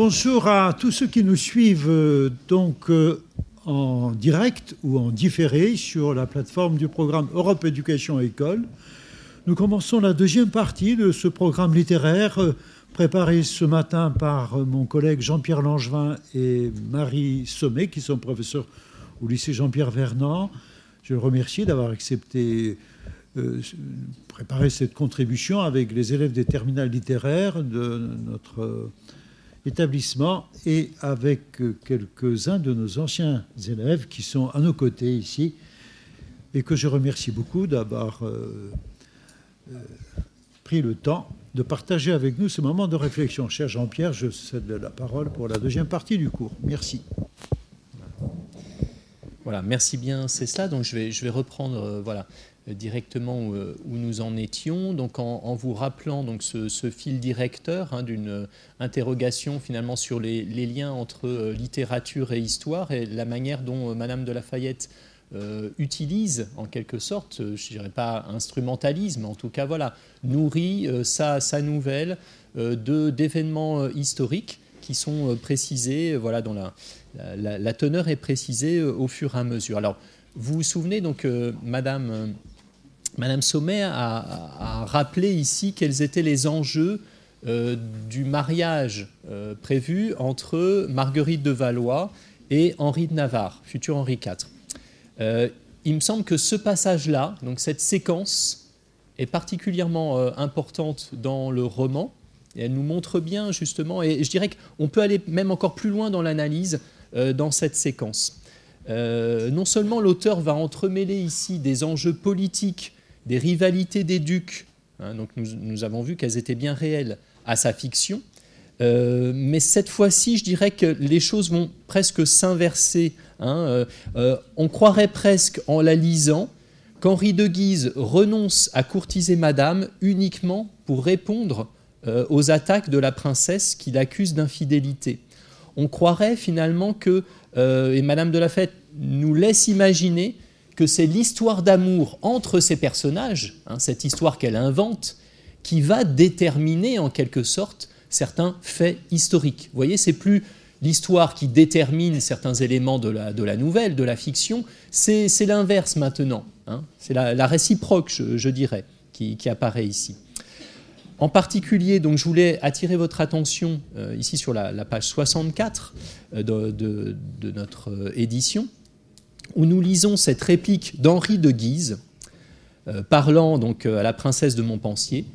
bonjour à tous ceux qui nous suivent euh, donc euh, en direct ou en différé sur la plateforme du programme Europe Éducation École. Nous commençons la deuxième partie de ce programme littéraire euh, préparé ce matin par mon collègue Jean-Pierre Langevin et Marie Sommet, qui sont professeurs au lycée Jean-Pierre Vernant. Je le remercie d'avoir accepté préparer cette contribution avec les élèves des terminales littéraires de notre établissement et avec euh, quelques-uns de nos anciens élèves qui sont à nos côtés ici et que je remercie beaucoup d'avoir pris le temps de partager avec nous ce moment de réflexion. Cher Jean-Pierre, je cède la parole pour la deuxième partie du cours. Merci. Voilà, merci bien, c'est cela. Donc je vais, je vais reprendre voilà, euh, directement où, nous en étions, donc en, vous rappelant donc ce, fil directeur hein, d'une interrogation finalement sur les, liens entre euh, littérature et histoire et la manière dont euh, Madame de Lafayette utilise en quelque sorte, je dirais pas instrumentalisme, en tout cas voilà, nourrit sa, sa, nouvelle de d'événements historiques qui sont précisés, voilà, dont la, la, la, teneur est précisée au fur et à mesure. Alors, vous vous souvenez donc, Madame Madame Sommet a, rappelé ici quels étaient les enjeux euh, du mariage euh, prévu entre Marguerite de Valois et Henri de Navarre, futur Henri IV. Euh, il me semble que ce passage-là, donc cette séquence, est particulièrement importante dans le roman. Elle nous montre bien justement, et je dirais qu'on peut aller même encore plus loin dans l'analyse dans cette séquence. non seulement l'auteur va entremêler ici des enjeux politiques des rivalités des ducs. Hein, donc nous, avons vu qu'elles étaient bien réelles à sa fiction. Euh, mais cette fois-ci, je dirais que les choses vont presque s'inverser. Hein, euh, euh, on croirait presque en la lisant qu'Henri de Guise renonce à courtiser Madame uniquement pour répondre aux attaques de la princesse qu'il accuse d'infidélité. On croirait finalement que, et Madame de la Fête nous laisse imaginer que c'est l'histoire d'amour entre ces personnages, hein, cette histoire qu'elle invente, qui va déterminer en quelque sorte certains faits historiques. Vous voyez, c'est plus l'histoire qui détermine certains éléments de la, nouvelle, de la fiction, c'est l'inverse maintenant. Hein. C'est la, réciproque, je, dirais, qui, apparaît ici. En particulier, donc, je voulais attirer votre attention euh, ici sur la, page 64 euh, de, de, notre euh, édition où nous lisons cette réplique d'Henri de Guise, euh, parlant donc euh, à la princesse de Montpensier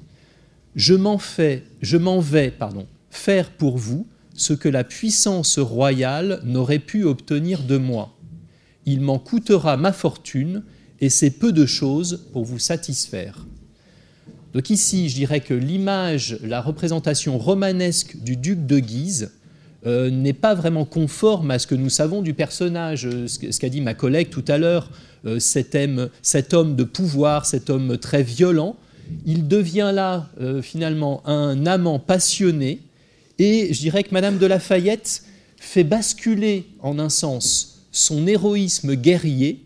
Je m'en fais, je m'en vais, pardon, faire pour vous ce que la puissance royale n'aurait pu obtenir de moi. Il m'en coûtera ma fortune, et c'est peu de choses pour vous satisfaire. Donc ici, je dirais que l'image, la représentation romanesque du duc de Guise euh, n'est pas vraiment conforme à ce que nous savons du personnage. Euh, ce qu'a dit ma collègue tout à l'heure, euh, cet, homme de pouvoir, cet homme très violent, il devient là finalement un amant passionné. Et je dirais que Madame de Lafayette fait basculer en un sens son héroïsme guerrier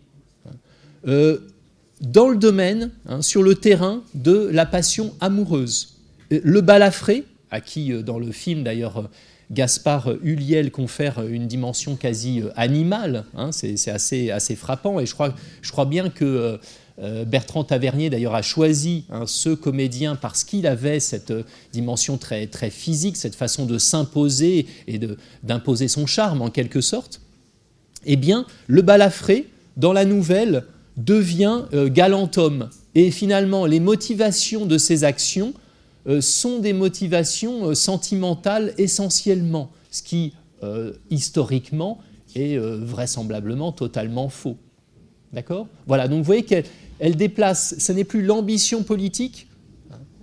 dans le domaine, hein, sur le terrain de la passion amoureuse. Le balafré, à qui dans le film d'ailleurs Gaspard Huliel confère une dimension quasi euh, animale. Hein, c'est assez, assez frappant. Et je crois, je crois bien que euh, euh, Bertrand Tavernier, d'ailleurs, a choisi hein, ce comédien parce qu'il avait cette dimension très, physique, cette façon de s'imposer et d'imposer son charme, en quelque sorte. Eh bien, le balafré, dans la nouvelle, devient galant homme. Et finalement, les motivations de ses actions euh, sont des motivations euh, sentimentales essentiellement, ce qui, euh, historiquement, est vraisemblablement totalement faux. D'accord? Voilà, donc vous voyez qu'elle déplace, ce n'est plus l'ambition politique,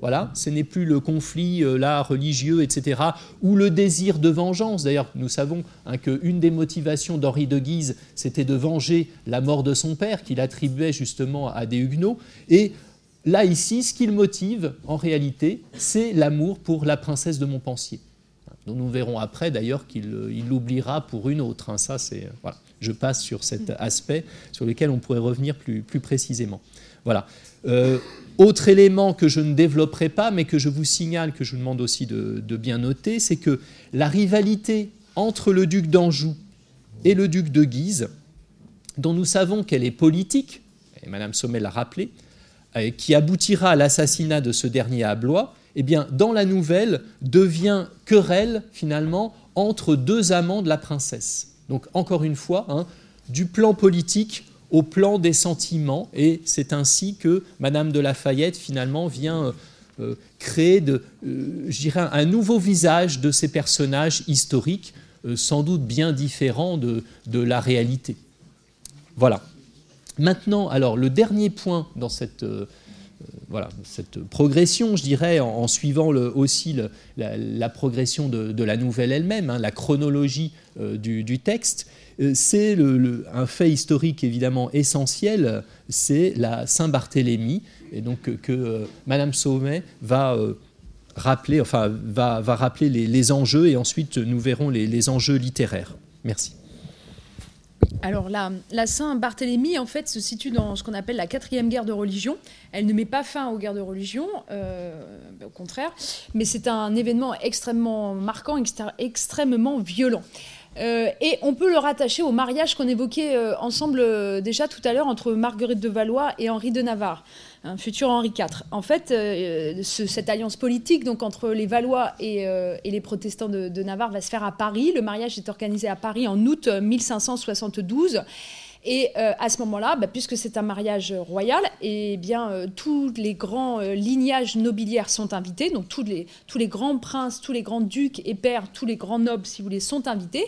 voilà, ce n'est plus le conflit là religieux, etc., ou le désir de vengeance. D'ailleurs, nous savons hein, qu'une des motivations d'Henri de Guise, c'était de venger la mort de son père, qu'il attribuait justement à des Huguenots. Et Là, ici, ce qui le motive, en réalité, c'est l'amour pour la princesse de Montpensier. dont nous verrons après, d'ailleurs, qu'il l'oubliera pour une autre. Hein. Ça, c'est voilà. Je passe sur cet aspect sur lequel on pourrait revenir plus, plus précisément. Voilà. autre élément que je ne développerai pas, mais que je vous signale, que je vous demande aussi de, de bien noter, c'est que la rivalité entre le duc d'Anjou et le duc de Guise, dont nous savons qu'elle est politique, et Madame Sommet l'a rappelé, euh, qui aboutira à l'assassinat de ce dernier à Blois, eh bien, dans la nouvelle, devient querelle, finalement, entre deux amants de la princesse. Donc, encore une fois, hein, du plan politique au plan des sentiments, et c'est ainsi que Madame de Lafayette, finalement, vient euh, euh, créer un nouveau visage de ces personnages historiques, sans doute bien différents de la réalité. Voilà. Maintenant, alors le dernier point dans cette, euh, voilà, cette progression, je dirais, en, suivant aussi la, progression de, la nouvelle elle-même, hein, la chronologie euh, du, texte, euh, c'est un fait historique évidemment essentiel, c'est la Saint-Barthélemy, et donc que Madame Saumet va rappeler, enfin, va, va rappeler les, enjeux, et ensuite nous verrons les enjeux littéraires. Merci. Alors la, Saint-Barthélemy, en fait, se situe dans ce qu'on appelle la quatrième guerre de religion. Elle ne met pas fin aux guerres de religion, euh, au contraire, mais c'est un événement extrêmement marquant, extrêmement violent. Euh, et on peut le rattacher au mariage qu'on évoquait euh, ensemble déjà tout à l'heure entre Marguerite de Valois et Henri de Navarre un futur Henri IV. En fait, euh, cette alliance politique donc entre les Valois et, euh, les protestants de, de, Navarre va se faire à Paris. Le mariage est organisé à Paris en août 1572. Et euh, à ce moment-là, bah, puisque c'est un mariage royal, et eh bien, euh, tous les grands euh, lignages nobiliaires sont invités, donc tous les, tous les grands princes, tous les grands ducs et pères, tous les grands nobles, si vous voulez, sont invités.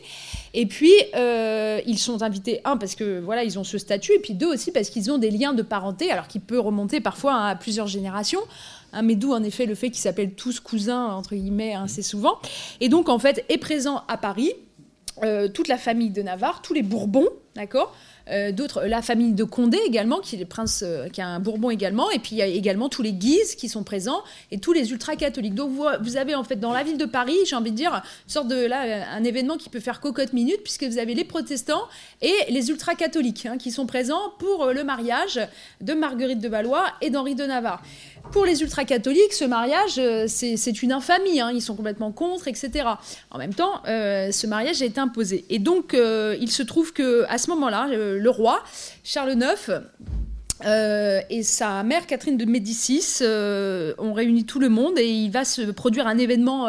Et puis, ils sont invités, un, parce que voilà, ils ont ce statut, et puis deux aussi, parce qu'ils ont des liens de parenté, alors qui peut remonter parfois à plusieurs générations. Hein, mais d'où en effet le fait qu'ils s'appellent tous cousins, entre guillemets, assez souvent. Et donc, en fait, est présent à Paris toute la famille de Navarre, tous les Bourbons, d'accord? Euh, d'autres, la famille de Condé également, qui est prince, euh, qui a un Bourbon également, et puis il y a également tous les Guises qui sont présents et tous les ultra-catholiques. Donc vous, avez en fait dans la ville de Paris, j'ai envie de dire, une sorte de là un événement qui peut faire cocotte minute puisque vous avez les protestants et les ultra-catholiques hein, qui sont présents pour euh, le mariage de Marguerite de Valois et d'Henri de Navarre. Pour les ultra-catholiques, ce mariage, c'est une infamie. Hein, ils sont complètement contre, etc. En même temps, ce mariage a été imposé. Et donc, il se trouve que à ce moment-là, le roi, Charles IX, euh, et sa mère Catherine de Médicis euh, ont réuni tout le monde et il va se produire un événement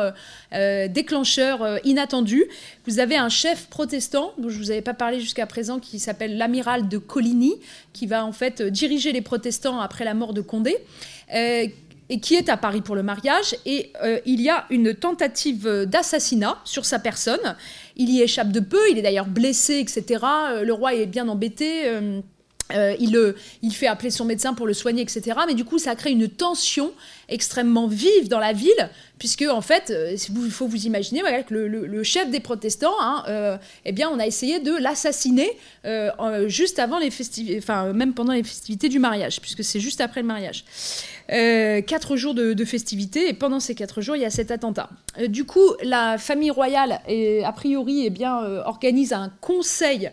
euh, déclencheur inattendu. Vous avez un chef protestant dont je vous avais pas parlé jusqu'à présent qui s'appelle l'amiral de Coligny qui va en fait diriger les protestants après la mort de Condé et qui est à Paris pour le mariage. Et il y a une tentative d'assassinat sur sa personne. Il y échappe de peu, il est d'ailleurs blessé, etc. Euh, le roi est bien embêté. Euh, euh, il, fait appeler son médecin pour le soigner, etc. Mais du coup, ça crée une tension extrêmement vive dans la ville, puisque en fait, il faut vous imaginer que le, chef des protestants, hein, eh bien, on a essayé de l'assassiner juste avant les festivités, enfin même pendant les festivités du mariage, puisque c'est juste après le mariage. Euh, quatre jours de, festivités, et pendant ces quatre jours, il y a cet attentat. Euh, du coup, la famille royale, a priori, eh bien, euh, organise un conseil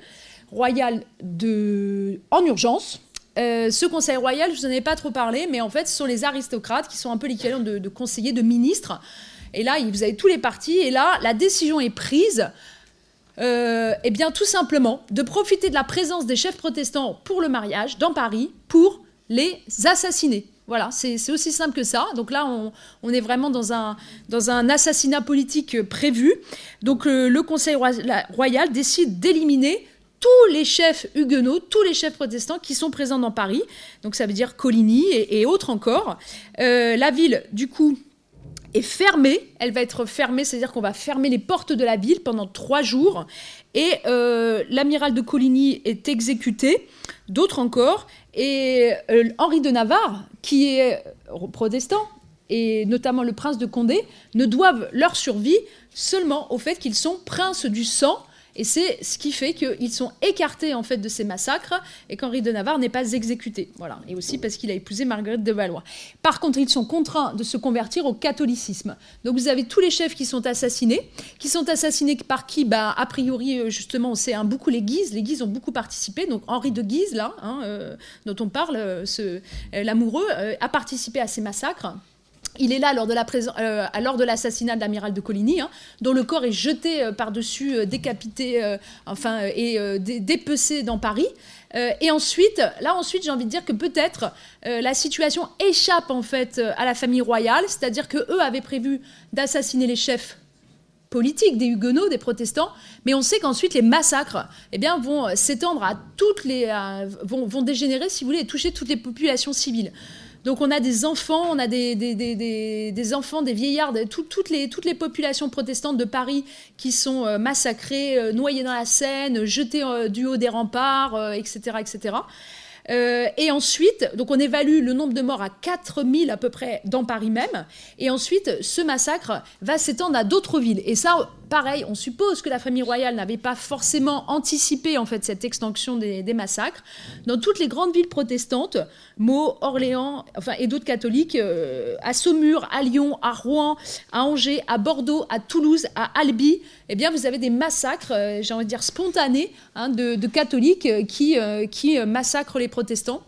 royal de... en urgence. ce conseil royal, je vous en ai pas trop parlé, mais en fait, ce sont les aristocrates qui sont un peu l'équivalent de, conseillers, de ministres. Et là, vous avez tous les partis, et là, la décision est prise. eh bien, tout simplement, de profiter de la présence des chefs protestants pour le mariage dans Paris pour les assassiner. Voilà, c'est aussi simple que ça. Donc là, on, est vraiment dans un, dans un assassinat politique prévu. Donc euh, le Conseil royal décide d'éliminer tous les chefs huguenots, tous les chefs protestants qui sont présents dans Paris. Donc ça veut dire Coligny et, autres encore. Euh, la ville, du coup, est fermée. Elle va être fermée, c'est-à-dire qu'on va fermer les portes de la ville pendant trois jours. Et euh, l'amiral de Coligny est exécuté, d'autres encore. Et euh, Henri de Navarre, qui est protestant, et notamment le prince de Condé, ne doivent leur survie seulement au fait qu'ils sont princes du sang Et c'est ce qui fait qu'ils sont écartés en fait de ces massacres et qu'Henri de Navarre n'est pas exécuté. Voilà. Et aussi parce qu'il a épousé Marguerite de Valois. Par contre, ils sont contraints de se convertir au catholicisme. Donc vous avez tous les chefs qui sont assassinés, qui sont assassinés par qui? Bah, A priori, euh, justement, c'est un beaucoup les Guises. Les Guises ont beaucoup participé. Donc Henri de Guise, là, hein, euh, dont on parle, euh, l'amoureux, a participé à ces massacres. Il est là lors de, la euh, lors de l'assassinat de l'amiral de Coligny, hein, dont le corps est jeté euh, par-dessus, euh, décapité, enfin, et dépecé dans Paris. et ensuite, là ensuite, j'ai envie de dire que peut-être la situation échappe en fait à la famille royale, c'est-à-dire que eux avaient prévu d'assassiner les chefs politiques des huguenots, des protestants, mais on sait qu'ensuite les massacres eh bien, vont s'étendre à toutes les... vont, vont, dégénérer, si vous voulez, et toucher toutes les populations civiles. Donc on a des enfants, on a des, enfants, des vieillards, toutes, les, toutes les populations protestantes de Paris qui sont euh, massacrées, euh, noyées dans la Seine, jetées euh, du haut des remparts, etc. etc. et ensuite, donc on évalue le nombre de morts à 4000 à peu près dans Paris même. Et ensuite, ce massacre va s'étendre à d'autres villes. Et ça, pareil, on suppose que la famille royale n'avait pas forcément anticipé en fait cette extension des, massacres. Dans toutes les grandes villes protestantes, Meaux, Orléans, enfin et d'autres catholiques, euh, à Saumur, à Lyon, à Rouen, à Angers, à Bordeaux, à Toulouse, à Albi, eh bien vous avez des massacres, euh, j'ai envie de dire spontanés, hein, de, catholiques euh, qui, qui massacrent les protestants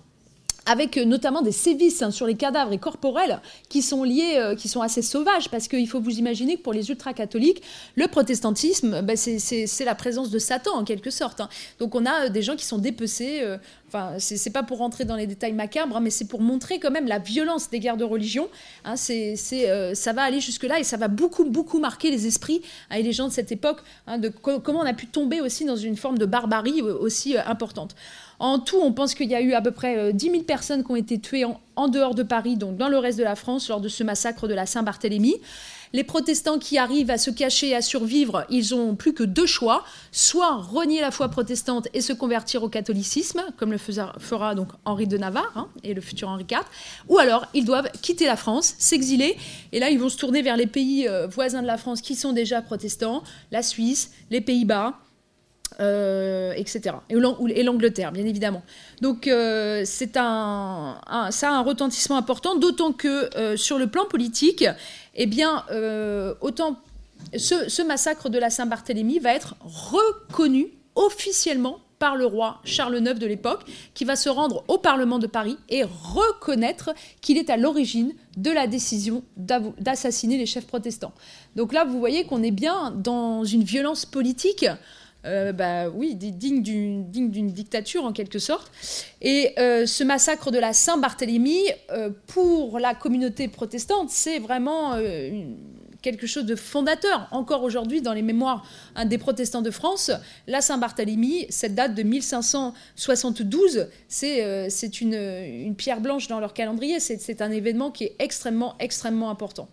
avec euh, notamment des sévices hein, sur les cadavres et corporels qui sont liés, euh, qui sont assez sauvages, parce qu'il faut vous imaginer que pour les ultra-catholiques, le protestantisme, bah, c'est la présence de Satan en quelque sorte. Hein. Donc on a euh, des gens qui sont dépecés. Enfin, c'est pas pour rentrer dans les détails macabres, hein, mais c'est pour montrer quand même la violence des guerres de religion. ça va aller jusque-là et ça va beaucoup, beaucoup marquer les esprits et les gens de cette époque, de comment on a pu tomber aussi dans une forme de barbarie aussi importante. En tout, on pense qu'il y a eu à peu près 10 euh, 000 personnes qui ont été tuées en, dehors de Paris, donc dans le reste de la France, lors de ce massacre de la Saint-Barthélemy. Les protestants qui arrivent à se cacher, à survivre, ils ont plus que deux choix. Soit renier la foi protestante et se convertir au catholicisme, comme le fera donc Henri de Navarre hein, et le futur Henri IV, ou alors ils doivent quitter la France, s'exiler, et là ils vont se tourner vers les pays euh, voisins de la France qui sont déjà protestants, la Suisse, les Pays-Bas, euh, etc. Et l'Angleterre, bien évidemment. Donc euh, c'est un, ça a un retentissement important, d'autant que euh, sur le plan politique, eh bien, autant ce, ce, massacre de la Saint-Barthélemy va être reconnu officiellement par le roi Charles IX de l'époque, qui va se rendre au Parlement de Paris et reconnaître qu'il est à l'origine de la décision d'assassiner les chefs protestants. Donc là, vous voyez qu'on est bien dans une violence politique euh, bah, oui, digne d'une dictature en quelque sorte. Et euh, ce massacre de la Saint-Barthélemy, euh, pour la communauté protestante, c'est vraiment quelque chose de fondateur. Encore aujourd'hui, dans les mémoires des protestants de France, la Saint-Barthélemy, cette date de 1572, c'est une, une pierre blanche dans leur calendrier. C'est un événement qui est extrêmement, extrêmement important.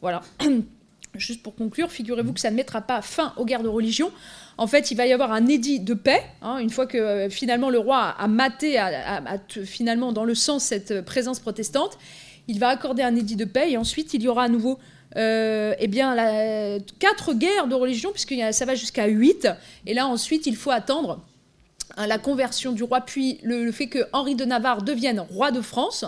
Voilà. Juste pour conclure, figurez-vous que ça ne mettra pas fin aux guerres de religion. En fait, il va y avoir un édit de paix, hein, une fois que euh, finalement le roi a, maté, finalement dans le sens cette euh, présence protestante. Il va accorder un édit de paix et ensuite il y aura à nouveau euh, eh bien, quatre guerres de religion, puisque ça va jusqu'à huit. Et là, ensuite, il faut attendre hein, la conversion du roi, puis le, fait que Henri de Navarre devienne roi de France,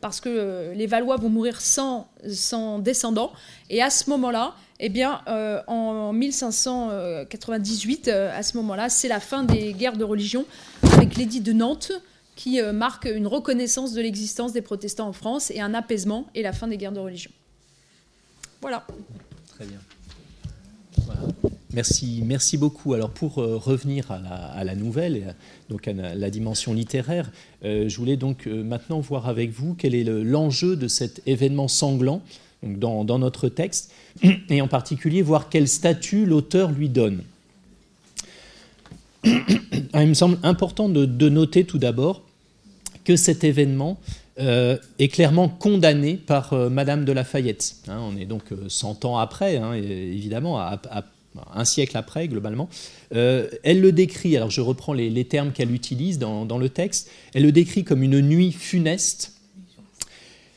parce que les Valois vont mourir sans, sans descendants. Et à ce moment-là, eh bien, euh, en 1598, euh, à ce moment-là, c'est la fin des guerres de religion avec l'édit de Nantes qui euh, marque une reconnaissance de l'existence des protestants en France et un apaisement et la fin des guerres de religion. Voilà. Très bien. Merci, merci beaucoup. Alors pour revenir à la, nouvelle, donc à la, dimension littéraire, je voulais donc maintenant voir avec vous quel est l'enjeu de cet événement sanglant dans, notre texte, et en particulier voir quel statut l'auteur lui donne. Ah, il me semble important de, noter tout d'abord que cet événement euh, est clairement condamné par euh, Madame de Lafayette. Hein, on est donc 100 euh, ans après, hein, évidemment, un siècle après globalement. elle le décrit, alors je reprends les, termes qu'elle utilise dans, dans, le texte, elle le décrit comme une nuit funeste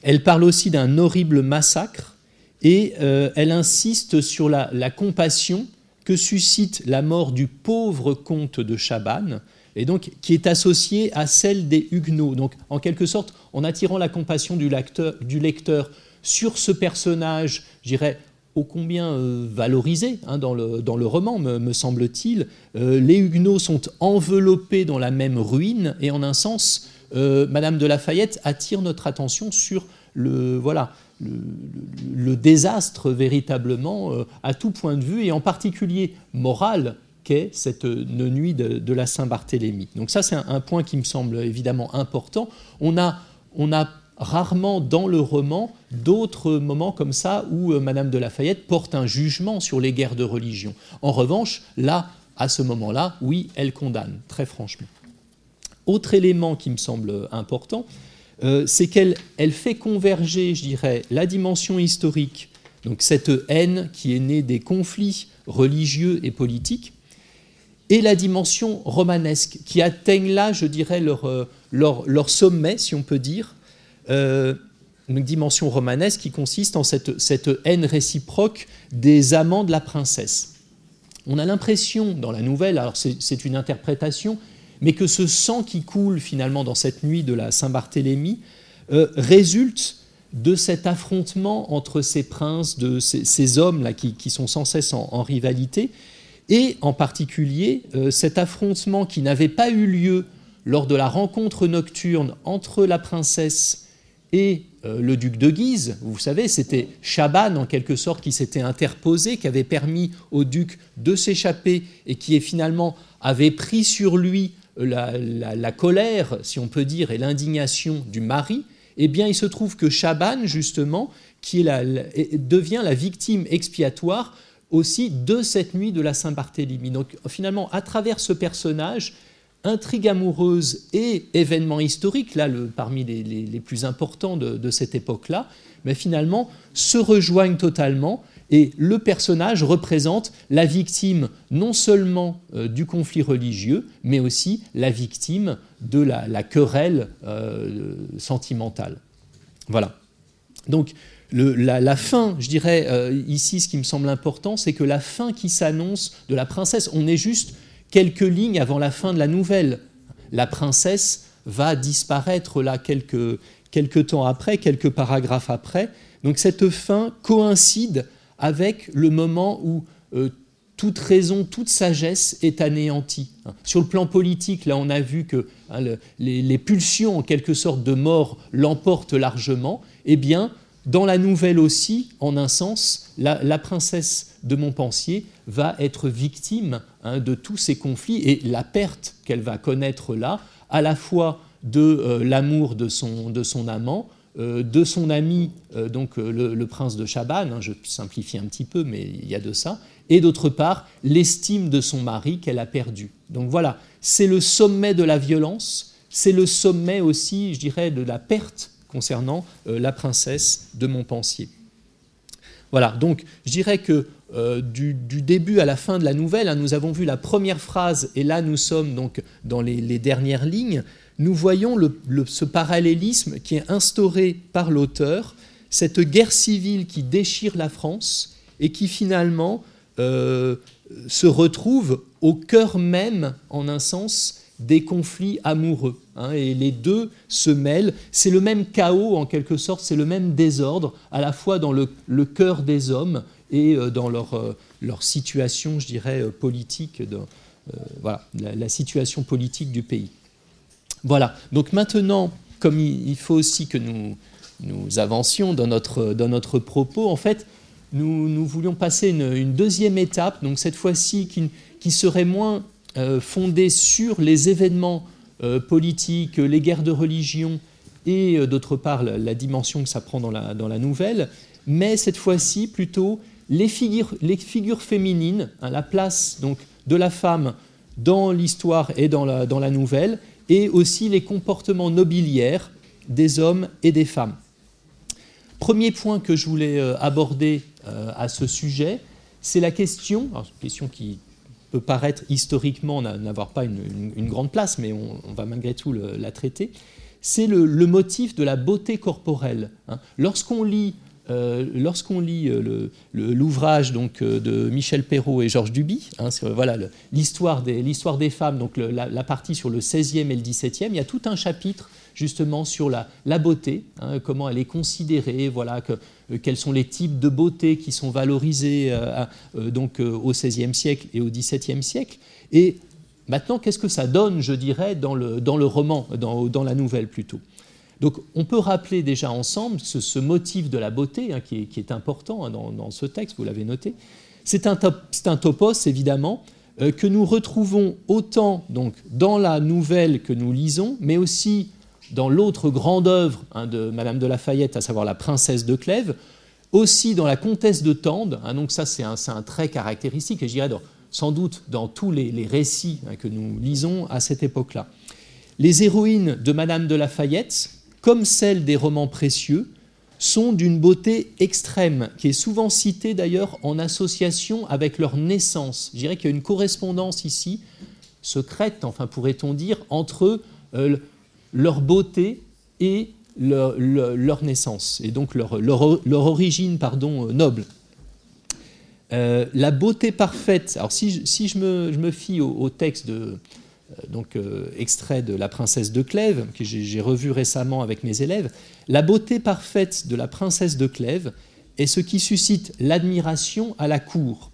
elle parle aussi d'un horrible massacre et euh, elle insiste sur la, compassion que suscite la mort du pauvre comte de Chabannes, et donc qui est associée à celle des Huguenots. Donc, en quelque sorte, en attirant la compassion du lecteur, du lecteur sur ce personnage, je dirais, ô combien euh, valorisé hein, dans, le, dans, le, roman, me, semble-t-il. Euh, les Huguenots sont enveloppés dans la même ruine, et en un sens, euh, Madame de Lafayette attire notre attention sur le, voilà, le, désastre véritablement à tout point de vue, et en particulier moral, qu'est cette nuit de, la Saint-Barthélemy. Donc ça, c'est un, point qui me semble évidemment important. On a, on a rarement dans le roman d'autres moments comme ça où euh, Madame de Lafayette porte un jugement sur les guerres de religion. En revanche, là, à ce moment-là, oui, elle condamne, très franchement. Autre élément qui me semble important, euh, c'est qu'elle elle fait converger, je dirais, la dimension historique, donc cette haine qui est née des conflits religieux et politiques, et la dimension romanesque, qui atteignent là, je dirais, euh, leur, leur sommet, si on peut dire, euh, une dimension romanesque qui consiste en cette, haine réciproque des amants de la princesse. On a l'impression dans la nouvelle, alors c'est une interprétation, mais que ce sang qui coule finalement dans cette nuit de la Saint-Barthélemy euh, résulte de cet affrontement entre ces princes, de ces, hommes-là qui, sont sans cesse en, rivalité, et en particulier euh, cet affrontement qui n'avait pas eu lieu lors de la rencontre nocturne entre la princesse et euh, le duc de Guise, vous savez, c'était Chaban en quelque sorte qui s'était interposé, qui avait permis au duc de s'échapper et qui finalement avait pris sur lui euh, la, colère, si on peut dire, et l'indignation du mari, eh bien il se trouve que Chaban, justement, qui devient la victime expiatoire aussi de cette nuit de la Saint-Barthélemy. Donc finalement, à travers ce personnage, intrigue amoureuse et événement historique, là parmi les, plus importants de, cette époque-là, mais finalement se rejoignent totalement et le personnage représente la victime non seulement euh, du conflit religieux, mais aussi la victime de la, querelle euh, sentimentale. Voilà. Donc la, fin, je dirais euh, ici, ce qui me semble important, c'est que la fin qui s'annonce de la princesse, on est juste quelques lignes avant la fin de la nouvelle. La princesse va disparaître là quelques, temps après, quelques paragraphes après. Donc cette fin coïncide avec le moment où euh, toute raison, toute sagesse est anéantie. Sur le plan politique, là on a vu que hein, les, les, pulsions en quelque sorte de mort l'emportent largement. Eh bien, dans la nouvelle aussi, en un sens, la, princesse de Montpensier va être victime hein, de tous ces conflits et la perte qu'elle va connaître là, à la fois de euh, l'amour de son, de son amant, euh, de son ami, euh, donc le, prince de Chabannes, hein, je simplifie un petit peu, mais il y a de ça, et d'autre part l'estime de son mari qu'elle a perdu. Donc voilà, c'est le sommet de la violence, c'est le sommet aussi, je dirais, de la perte concernant la princesse de Montpensier. Voilà, donc je dirais que euh, du, début à la fin de la nouvelle, hein, nous avons vu la première phrase, et là nous sommes donc dans les, dernières lignes, nous voyons ce parallélisme qui est instauré par l'auteur, cette guerre civile qui déchire la France et qui finalement euh, se retrouve au cœur même, en un sens, des conflits amoureux. Hein, et les deux se mêlent. C'est le même chaos, en quelque sorte, c'est le même désordre, à la fois dans le, cœur des hommes et euh, dans leur, euh, leur, situation, je dirais, euh, politique, voilà, la, situation politique du pays. Voilà. Donc maintenant, comme il, faut aussi que nous, nous avancions dans notre, dans notre propos, en fait, nous, nous voulions passer une, deuxième étape, donc cette fois-ci qui, qui serait moins fondée sur les événements politiques, les guerres de religion et d'autre part la, dimension que ça prend dans la, dans la nouvelle, mais cette fois-ci plutôt les figures, féminines, hein, la place donc de la femme dans l'histoire et dans la, nouvelle, et aussi les comportements nobiliaires des hommes et des femmes. Premier point que je voulais aborder à ce sujet, c'est la question, alors, question qui peut paraître historiquement n'avoir pas une, grande place, mais on, va malgré tout la traiter, c'est le, motif de la beauté corporelle. Hein. Lorsqu'on lit euh, lorsqu'on lit euh, l'ouvrage donc euh, de Michel Perrault et Georges Duby, hein, voilà l'histoire des, des, femmes, donc la, partie sur le 16e et le 17e, il y a tout un chapitre justement sur la, beauté, hein, comment elle est considérée, voilà, que, quels sont les types de beauté qui sont valorisés donc au 16e siècle et au 17e siècle. Et maintenant, qu'est-ce que ça donne, je dirais, dans le, dans le roman, dans, dans la nouvelle plutôt? Donc on peut rappeler déjà ensemble ce, motif de la beauté hein, qui, est, important hein, dans, ce texte, vous l'avez noté. C'est un, topos, évidemment, euh, que nous retrouvons autant donc, dans la nouvelle que nous lisons, mais aussi dans l'autre grande œuvre hein, de Madame de Lafayette, à savoir La Princesse de Clèves, aussi dans La Comtesse de Tende. donc ça, c'est un, un, trait caractéristique, et je dirais sans doute dans tous les, les récits que nous lisons à cette époque-là. Les héroïnes de Madame de Lafayette, comme celles des romans précieux, sont d'une beauté extrême, qui est souvent citée d'ailleurs en association avec leur naissance. Je dirais qu'il y a une correspondance ici, secrète, enfin pourrait-on dire, entre euh, leur beauté et leur, naissance, et donc leur, origine pardon, euh, noble. Euh, la beauté parfaite, alors si, je, me, fie au texte de, donc euh, extrait de La princesse de Clèves, que j'ai revu récemment avec mes élèves, la beauté parfaite de la princesse de Clèves est ce qui suscite l'admiration à la cour.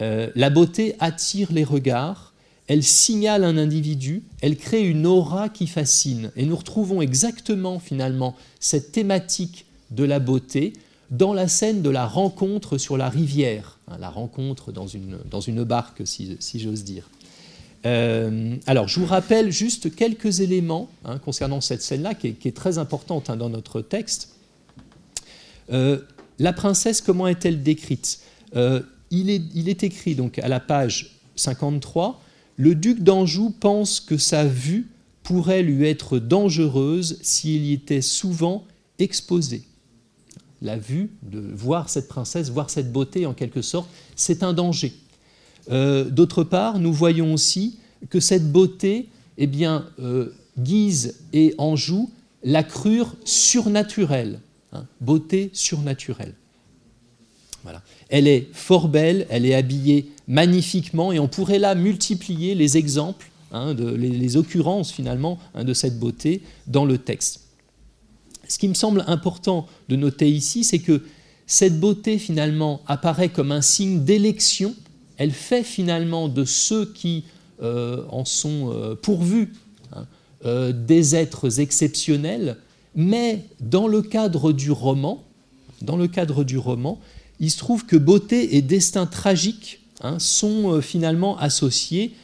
Euh, la beauté attire les regards, elle signale un individu, elle crée une aura qui fascine. Et nous retrouvons exactement finalement cette thématique de la beauté dans la scène de la rencontre sur la rivière, hein, la rencontre dans une, dans une barque si j'ose dire. Euh, alors, je vous rappelle juste quelques éléments hein, concernant cette scène-là, qui, est très importante hein, dans notre texte. Euh, la princesse, comment est-elle décrite? Euh, il, est, il, écrit donc à la page 53 Le duc d'Anjou pense que sa vue pourrait lui être dangereuse s'il y était souvent exposé. La vue de voir cette princesse, voir cette beauté en quelque sorte, c'est un danger. Euh, d'autre part, nous voyons aussi que cette beauté eh bien, euh, Guise et Anjou la crurent surnaturelle, hein, beauté surnaturelle. Voilà. Elle est fort belle, elle est habillée magnifiquement, et on pourrait là multiplier les exemples, hein, les, occurrences finalement hein, de cette beauté dans le texte. Ce qui me semble important de noter ici, c'est que cette beauté finalement apparaît comme un signe d'élection elle fait finalement de ceux qui euh, en sont euh, pourvus hein, euh, des êtres exceptionnels, mais dans le cadre du roman, dans le cadre du roman, il se trouve que beauté et destin tragique hein, sont finalement associés.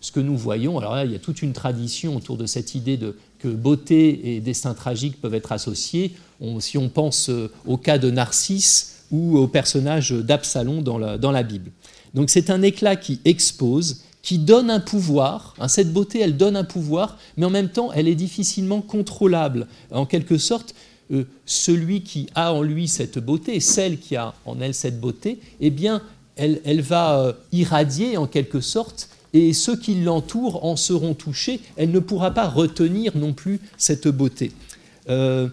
ce que nous voyons, alors là, il y a toute une tradition autour de cette idée de, que beauté et destin tragique peuvent être associés. si on pense au cas de Narcisse ou au personnage d'Absalom dans la Bible. Donc c'est un éclat qui expose, qui donne un pouvoir. Hein, cette beauté, elle donne un pouvoir, mais en même temps, elle est difficilement contrôlable. En quelque sorte, euh, celui qui a en lui cette beauté, celle qui a en elle cette beauté, eh bien, elle, va euh, irradier en quelque sorte, et ceux qui l'entourent en seront touchés. Elle ne pourra pas retenir non plus cette beauté. Euh,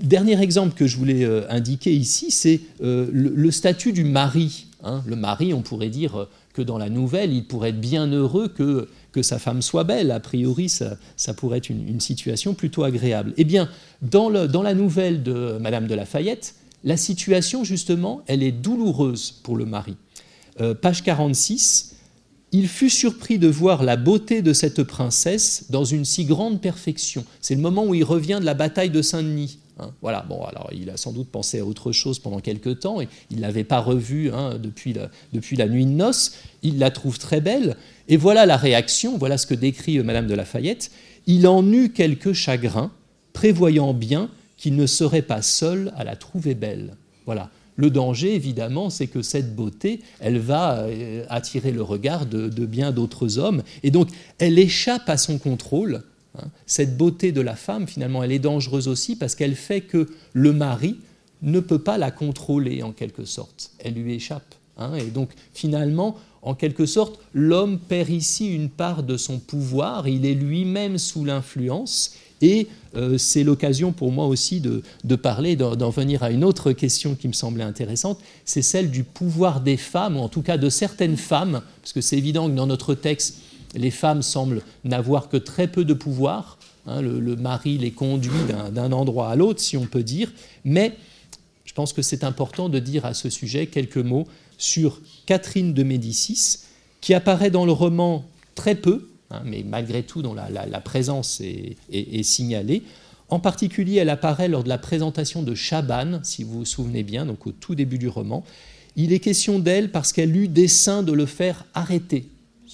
dernier exemple que je voulais indiquer ici, c'est le, statut du mari. Hein. le mari, on pourrait dire que dans la nouvelle, il pourrait être bien heureux que, que sa femme soit belle. A priori, ça, pourrait être une, situation plutôt agréable. Eh bien, dans, dans la nouvelle de Madame de Lafayette, la situation, justement, elle est douloureuse pour le mari. Euh, page 46, il fut surpris de voir la beauté de cette princesse dans une si grande perfection. C'est le moment où il revient de la bataille de Saint-Denis. Hein. voilà, bon, alors il a sans doute pensé à autre chose pendant quelques temps, et il ne l'avait pas revue hein, depuis, la, depuis la nuit de noces, il la trouve très belle, et voilà la réaction, voilà ce que décrit euh, Madame de Lafayette, il en eut quelques chagrins, prévoyant bien qu'il ne serait pas seul à la trouver belle. Voilà. Le danger, évidemment, c'est que cette beauté, elle va euh, attirer le regard de bien d'autres hommes, et donc elle échappe à son contrôle. Cette beauté de la femme, finalement, elle est dangereuse aussi parce qu'elle fait que le mari ne peut pas la contrôler en quelque sorte. Elle lui échappe. Hein. Et donc, finalement, en quelque sorte, l'homme perd ici une part de son pouvoir. Il est lui-même sous l'influence. Et c'est l'occasion pour moi aussi de, de parler, d'en venir à une autre question qui me semblait intéressante, c'est celle du pouvoir des femmes, ou en tout cas de certaines femmes, parce que c'est évident que dans notre texte, les femmes semblent n'avoir que très peu de pouvoir. Hein, le, mari les conduit d'un endroit à l'autre, si on peut dire. Mais je pense que c'est important de dire à ce sujet quelques mots sur Catherine de Médicis, qui apparaît dans le roman très peu, hein, mais malgré tout dont la, présence est, signalée. En particulier, elle apparaît lors de la présentation de Chabannes, si vous vous souvenez bien, donc au tout début du roman. Il est question d'elle parce qu'elle eut dessein de le faire arrêter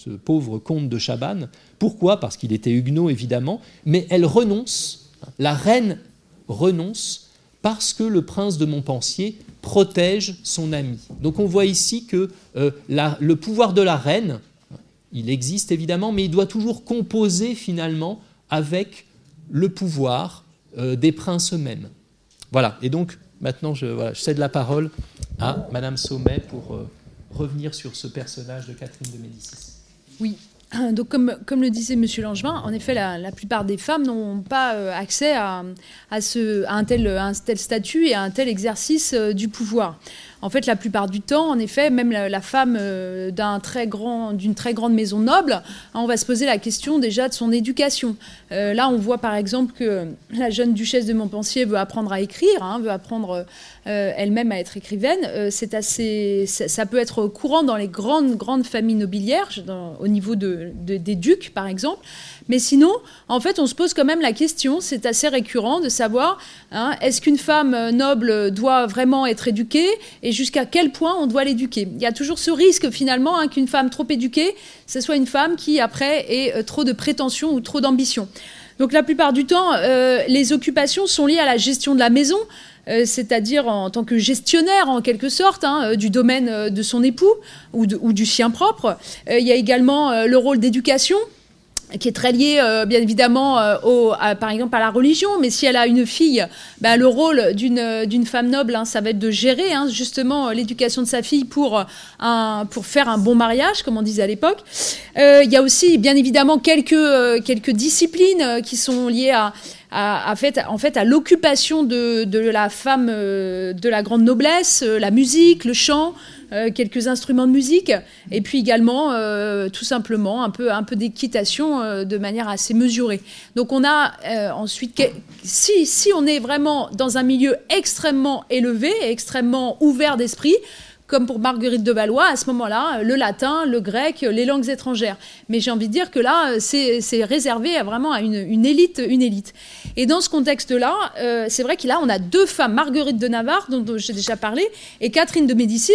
ce pauvre comte de Chabannes. Pourquoi? Parce qu'il était huguenot, évidemment, mais elle renonce, la reine renonce, parce que le prince de Montpensier protège son ami. Donc on voit ici que euh, le pouvoir de la reine, il existe évidemment, mais il doit toujours composer finalement avec le pouvoir euh, des princes eux-mêmes. Voilà, et donc maintenant je, cède la parole à Madame Sommet pour euh, revenir sur ce personnage de Catherine de Médicis. Oui. Donc, comme, le disait M. Langevin, en effet, la, plupart des femmes n'ont pas euh, accès à, un tel statut et à un tel exercice euh, du pouvoir. En fait, la plupart du temps, en effet, même la, femme euh, d'un très grand, d'une très grande maison noble, hein, on va se poser la question déjà de son éducation. Euh, là, on voit par exemple que la jeune duchesse de Montpensier veut apprendre à écrire, hein, veut apprendre euh, elle-même à être écrivaine. c'est assez, ça, peut être courant dans les grandes grandes familles nobiliaires, au niveau de, des ducs par exemple. Mais sinon, en fait, on se pose quand même la question, c'est assez récurrent de savoir, hein, est-ce qu'une femme noble doit vraiment être éduquée et jusqu'à quel point on doit l'éduquer? Il y a toujours ce risque finalement hein, qu'une femme trop éduquée, ce soit une femme qui après ait euh, trop de prétention ou trop d'ambition. Donc la plupart du temps, euh, les occupations sont liées à la gestion de la maison, euh, c'est-à-dire en tant que gestionnaire en quelque sorte hein, du domaine de son époux ou, ou du sien propre. il y a également le rôle d'éducation qui est très liée euh, bien évidemment euh, au, par exemple à la religion, mais si elle a une fille, ben, le rôle d'une femme noble, hein, ça va être de gérer hein, justement l'éducation de sa fille pour, un, pour faire un bon mariage, comme on disait à l'époque. Euh, il y a aussi bien évidemment quelques, quelques disciplines qui sont liées à, à, en fait, à l'occupation de, la femme de la grande noblesse, la musique, le chant, euh, quelques instruments de musique, et puis également euh, tout simplement un peu, un peu d'équitation euh, de manière assez mesurée. Donc on a ensuite, si, si on est vraiment dans un milieu extrêmement élevé, extrêmement ouvert d'esprit, comme pour Marguerite de Valois, à ce moment-là, le latin, le grec, les langues étrangères. Mais j'ai envie de dire que là, c'est réservé à vraiment à une, élite, une élite. Et dans ce contexte-là, euh, c'est vrai qu'il a, on a deux femmes, Marguerite de Navarre, dont, j'ai déjà parlé, et Catherine de Médicis.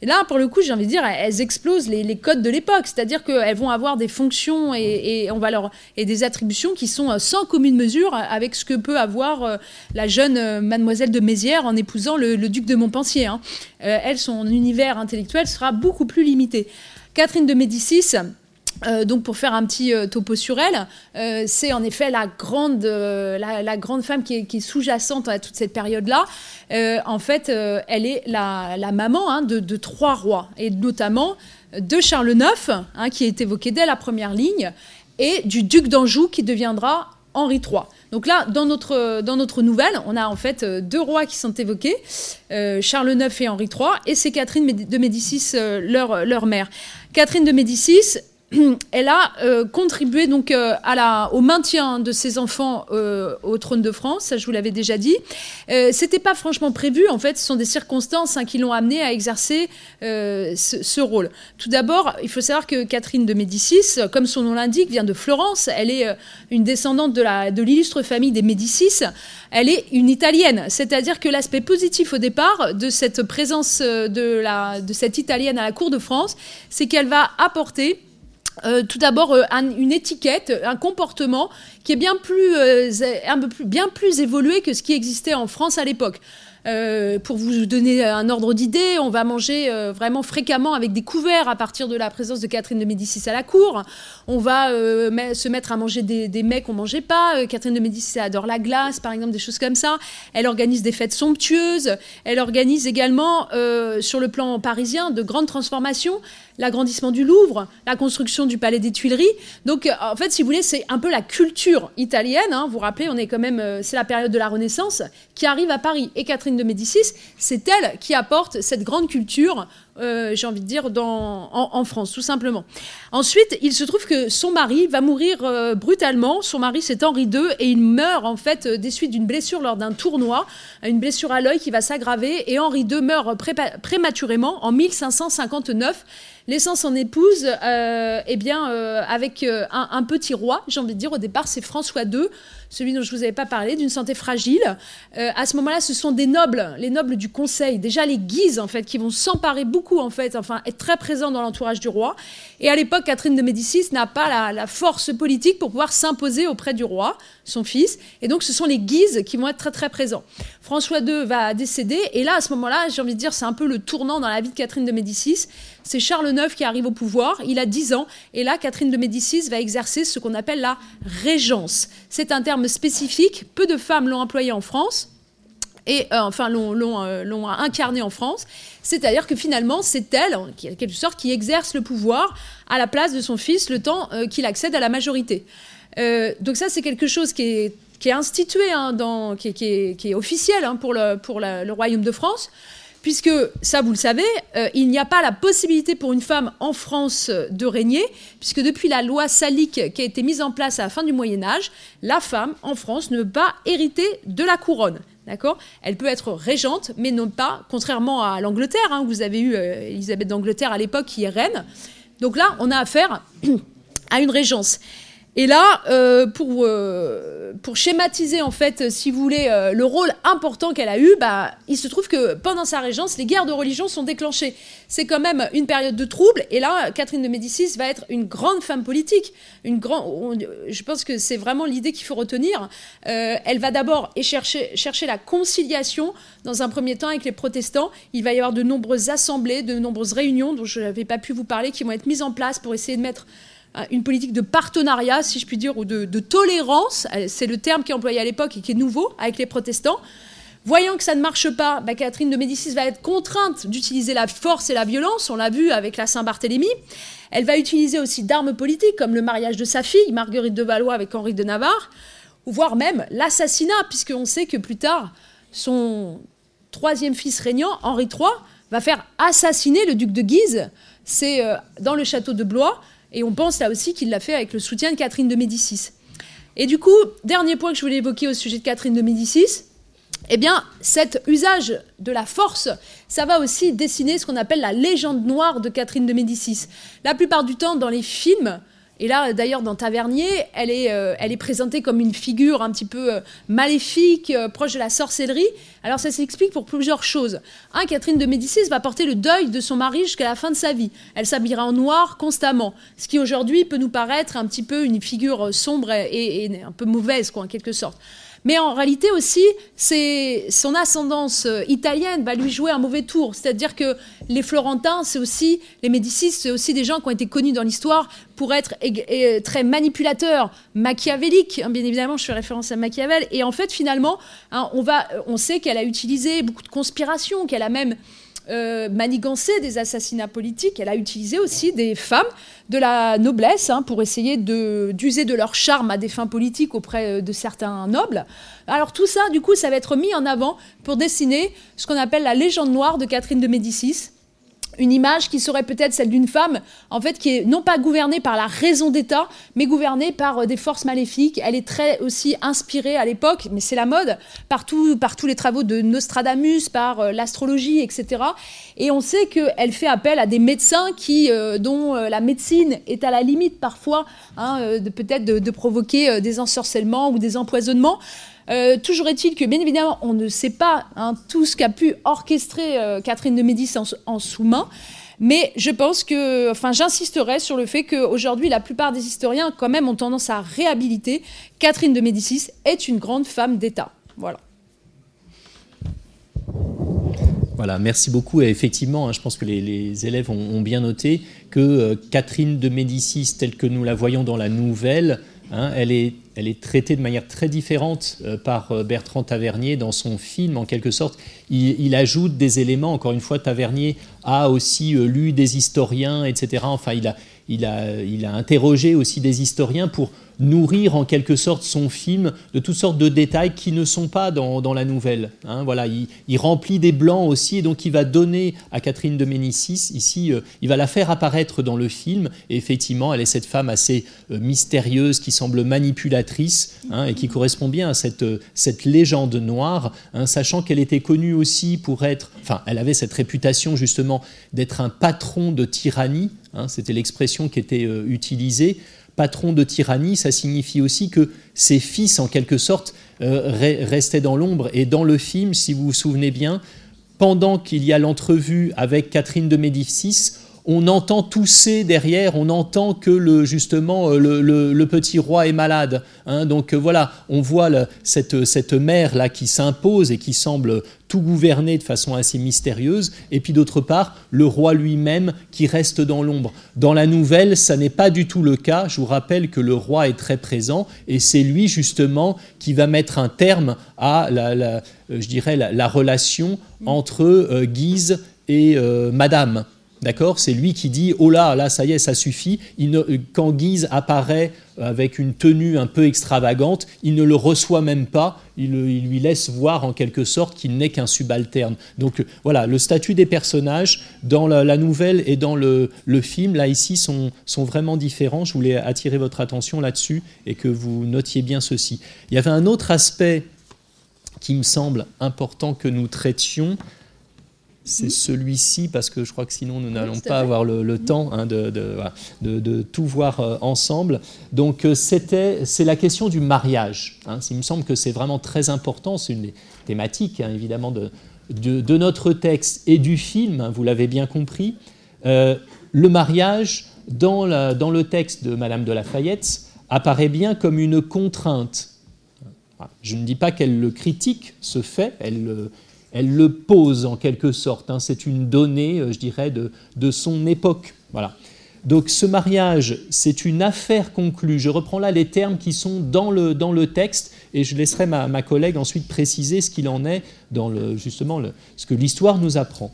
Et là, pour le coup, j'ai envie de dire, elles explosent les, codes de l'époque, c'est-à-dire qu'elles vont avoir des fonctions et, on va leur, et des attributions qui sont sans commune mesure avec ce que peut avoir euh, la jeune euh, mademoiselle de Mézières en épousant le, duc de Montpensier. Hein. elles sont univers intellectuel sera beaucoup plus limité. Catherine de Médicis, euh, donc pour faire un petit euh, topo sur elle, euh, c'est en effet la grande, la, grande femme qui est, sous-jacente à toute cette période-là. en fait, elle est la, maman hein, de, trois rois, et notamment de Charles IX, hein, qui est évoqué dès la première ligne, et du duc d'Anjou, qui deviendra Henri III. Donc là, dans notre, nouvelle, on a en fait euh, deux rois qui sont évoqués, euh, Charles IX et Henri III, et c'est Catherine de Médicis, euh, leur mère. Catherine de Médicis, elle a euh, contribué donc euh, au maintien de ses enfants euh, au trône de France, ça je vous l'avais déjà dit. C'était pas franchement prévu, en fait, ce sont des circonstances hein, qui l'ont amené à exercer ce, rôle. Tout d'abord, il faut savoir que Catherine de Médicis, comme son nom l'indique, vient de Florence. Elle est une descendante de l'illustre famille des Médicis. Elle est une italienne, c'est-à-dire que l'aspect positif au départ de cette présence de cette italienne à la cour de France, c'est qu'elle va apporter euh, tout d'abord euh, une étiquette, un comportement qui est bien plus, euh, plus, bien plus évolué que ce qui existait en France à l'époque. pour vous donner un ordre d'idée, on va manger vraiment fréquemment avec des couverts à partir de la présence de Catherine de Médicis à la cour. On va se mettre à manger des, des mets qu'on mangeait pas. Catherine de Médicis adore la glace, par exemple, des choses comme ça. Elle organise des fêtes somptueuses. Elle organise également, sur le plan parisien, de grandes transformations. L'agrandissement du Louvre, la construction du Palais des Tuileries. Donc, euh, en fait, si vous voulez, c'est un peu la culture italienne. Hein. Vous vous rappelez, on est quand même, euh, c'est la période de la Renaissance qui arrive à Paris. Et Catherine de Médicis, c'est elle qui apporte cette grande culture euh, j'ai envie de dire, en, France, tout simplement. Ensuite, il se trouve que son mari va mourir euh, brutalement. Son mari, c'est Henri II, et il meurt en fait des suites d'une blessure lors d'un tournoi, une blessure à l'œil qui va s'aggraver, et Henri II meurt prématurément en 1559 laissant son épouse euh, eh bien, euh, avec euh, un, petit roi, j'ai envie de dire. Au départ, c'est François II, celui dont je vous avais pas parlé, d'une santé fragile. à ce moment-là, ce sont des nobles, les nobles du conseil, déjà les Guises, en fait, qui vont s'emparer beaucoup, en fait, enfin, être très présents dans l'entourage du roi. Et à l'époque, Catherine de Médicis n'a pas la, la, force politique pour pouvoir s'imposer auprès du roi, son fils. Et donc, ce sont les Guises qui vont être très, très présents. François II va décéder. Et là, à ce moment-là, j'ai envie de dire, c'est un peu le tournant dans la vie de Catherine de Médicis. C'est Charles IX qui arrive au pouvoir. Il a 10 ans. Et là, Catherine de Médicis va exercer ce qu'on appelle la régence. C'est un terme spécifique. Peu de femmes l'ont employé en France et euh, enfin euh, l'ont incarné en France. C'est-à-dire que finalement, c'est elle, en quelque sorte, qui exerce le pouvoir à la place de son fils le temps euh, qu'il accède à la majorité. donc ça, c'est quelque chose qui est institué, hein, qui, est, officiel hein, pour le Royaume de France, puisque, ça vous le savez, euh, il n'y a pas la possibilité pour une femme en France de régner, puisque depuis la loi salique qui a été mise en place à la fin du Moyen Âge, la femme en France ne peut pas hériter de la couronne. D'accord? Elle peut être régente, mais non pas, contrairement à l'Angleterre, hein, vous avez eu euh, Elisabeth d'Angleterre à l'époque qui est reine. Donc là, on a affaire à une régence. Et là, euh, pour, euh, pour schématiser en fait, si vous voulez, euh, le rôle important qu'elle a eu, bah, il se trouve que pendant sa régence, les guerres de religion sont déclenchées. C'est quand même une période de trouble. Et là, Catherine de Médicis va être une grande femme politique. Une grand, je pense que c'est vraiment l'idée qu'il faut retenir. elle va d'abord chercher, chercher la conciliation dans un premier temps avec les protestants. Il va y avoir de nombreuses assemblées, de nombreuses réunions dont je n'avais pas pu vous parler, qui vont être mises en place pour essayer de mettre euh, une politique de partenariat, si je puis dire, ou de, tolérance, euh, c'est le terme qui est employé à l'époque et qui est nouveau avec les protestants. Voyant que ça ne marche pas, bah, Catherine de Médicis va être contrainte d'utiliser la force et la violence, on l'a vu avec la Saint-Barthélemy. Elle va utiliser aussi d'armes politiques comme le mariage de sa fille, Marguerite de Valois avec Henri de Navarre, ou voire même l'assassinat, puisqu'on sait que plus tard, son troisième fils régnant, Henri III, va faire assassiner le duc de Guise. C'est euh, dans le château de Blois. Et on pense là aussi qu'il l'a fait avec le soutien de Catherine de Médicis. Et du coup, dernier point que je voulais évoquer au sujet de Catherine de Médicis, eh bien, cet usage de la force, ça va aussi dessiner ce qu'on appelle la légende noire de Catherine de Médicis. La plupart du temps, dans les films, et là, d'ailleurs, dans Tavernier, elle est, euh, elle est présentée comme une figure un petit peu euh, maléfique, euh, proche de la sorcellerie. Alors, ça s'explique pour plusieurs choses. Un, Catherine de Médicis va porter le deuil de son mari jusqu'à la fin de sa vie. Elle s'habillera en noir constamment, ce qui aujourd'hui peut nous paraître un petit peu une figure sombre et, et un peu mauvaise, quoi, en quelque sorte. Mais en réalité aussi, son ascendance euh, italienne va lui jouer un mauvais tour. C'est-à-dire que les Florentins, c'est aussi les Médicis, c'est aussi des gens qui ont été connus dans l'histoire pour être très manipulateurs, machiavéliques. Hein, bien évidemment, je fais référence à Machiavel. Et en fait, finalement, hein, on sait qu'elle a utilisé beaucoup de conspirations, qu'elle a même euh, des assassinats politiques, elle a utilisé aussi des femmes de la noblesse hein, pour essayer d'user de, leur charme à des fins politiques auprès euh, de certains nobles. Alors tout ça, du coup, ça va être mis en avant pour dessiner ce qu'on appelle la légende noire de Catherine de Médicis une image qui serait peut-être celle d'une femme, en fait, qui est non pas gouvernée par la raison d'État, mais gouvernée par euh, des forces maléfiques. Elle est très aussi inspirée à l'époque, mais c'est la mode, par, par tous les travaux de Nostradamus, par euh, l'astrologie, etc. Et on sait qu'elle fait appel à des médecins qui, euh, dont la médecine est à la limite parfois, hein, de, peut-être de, de, provoquer des ensorcellements ou des empoisonnements. Euh, toujours est-il que, bien évidemment, on ne sait pas hein, tout ce qu'a pu orchestrer euh, Catherine de Médicis en, sous-main. Mais je pense que, enfin, j'insisterai sur le fait qu'aujourd'hui, la plupart des historiens, quand même, ont tendance à réhabiliter. Catherine de Médicis est une grande femme d'État. Voilà. Voilà, merci beaucoup. Et effectivement, hein, je pense que les, élèves ont, bien noté que euh, Catherine de Médicis, telle que nous la voyons dans la nouvelle, hein, elle est elle est traitée de manière très différente euh, par Bertrand Tavernier dans son film, en quelque sorte. Il, ajoute des éléments, encore une fois, Tavernier a aussi lu des historiens, etc. Enfin, il a interrogé aussi des historiens pour nourrir en quelque sorte son film de toutes sortes de détails qui ne sont pas dans, la nouvelle. Hein. voilà, il, remplit des blancs aussi, et donc il va donner à Catherine de Ménicis, ici, euh, il va la faire apparaître dans le film, et effectivement, elle est cette femme assez euh, mystérieuse, qui semble manipulatrice, hein, et qui correspond bien à cette, euh, cette légende noire, hein, sachant qu'elle était connue aussi pour être, enfin, elle avait cette réputation justement d'être un patron de tyrannie, c'était l'expression qui était utilisée, patron de tyrannie, ça signifie aussi que ses fils, en quelque sorte, euh, restaient dans l'ombre. Et dans le film, si vous vous souvenez bien, pendant qu'il y a l'entrevue avec Catherine de Médicis, on entend tousser derrière, on entend que le, justement euh, le, petit roi est malade. Hein. donc euh, voilà, on voit cette, cette mère là qui s'impose et qui semble tout gouverner de façon assez mystérieuse, et puis d'autre part, le roi lui-même qui reste dans l'ombre. Dans la nouvelle, ça n'est pas du tout le cas. Je vous rappelle que le roi est très présent, et c'est lui justement qui va mettre un terme à la, euh, je dirais, la, relation entre Guise et Madame. D'accord? C'est lui qui dit Oh là, là, ça y est, ça suffit. quand Guise apparaît avec une tenue un peu extravagante, il ne le reçoit même pas. Il, lui laisse voir en quelque sorte qu'il n'est qu'un subalterne. Donc voilà, le statut des personnages dans la, nouvelle et dans le, film, là, ici, sont, sont vraiment différents. Je voulais attirer votre attention là-dessus et que vous notiez bien ceci. Il y avait un autre aspect qui me semble important que nous traitions c'est celui-ci, parce que je crois que sinon nous n'allons pas avoir le, temps hein, de, tout voir euh, ensemble. Donc euh, c'était, c'est la question du mariage. Hein. Il me semble que c'est vraiment très important, c'est une des thématiques hein, évidemment de, notre texte et du film, vous l'avez bien compris. Euh, le mariage, dans, dans, le texte de Madame de Lafayette, apparaît bien comme une contrainte. Je ne dis pas qu'elle le critique, ce fait, elle elle le pose en quelque sorte. Hein. C'est une donnée, euh, je dirais, de, son époque. Voilà. Donc ce mariage, c'est une affaire conclue. Je reprends là les termes qui sont dans le, dans le texte et je laisserai ma, collègue ensuite préciser ce qu'il en est dans le, justement ce que l'histoire nous apprend.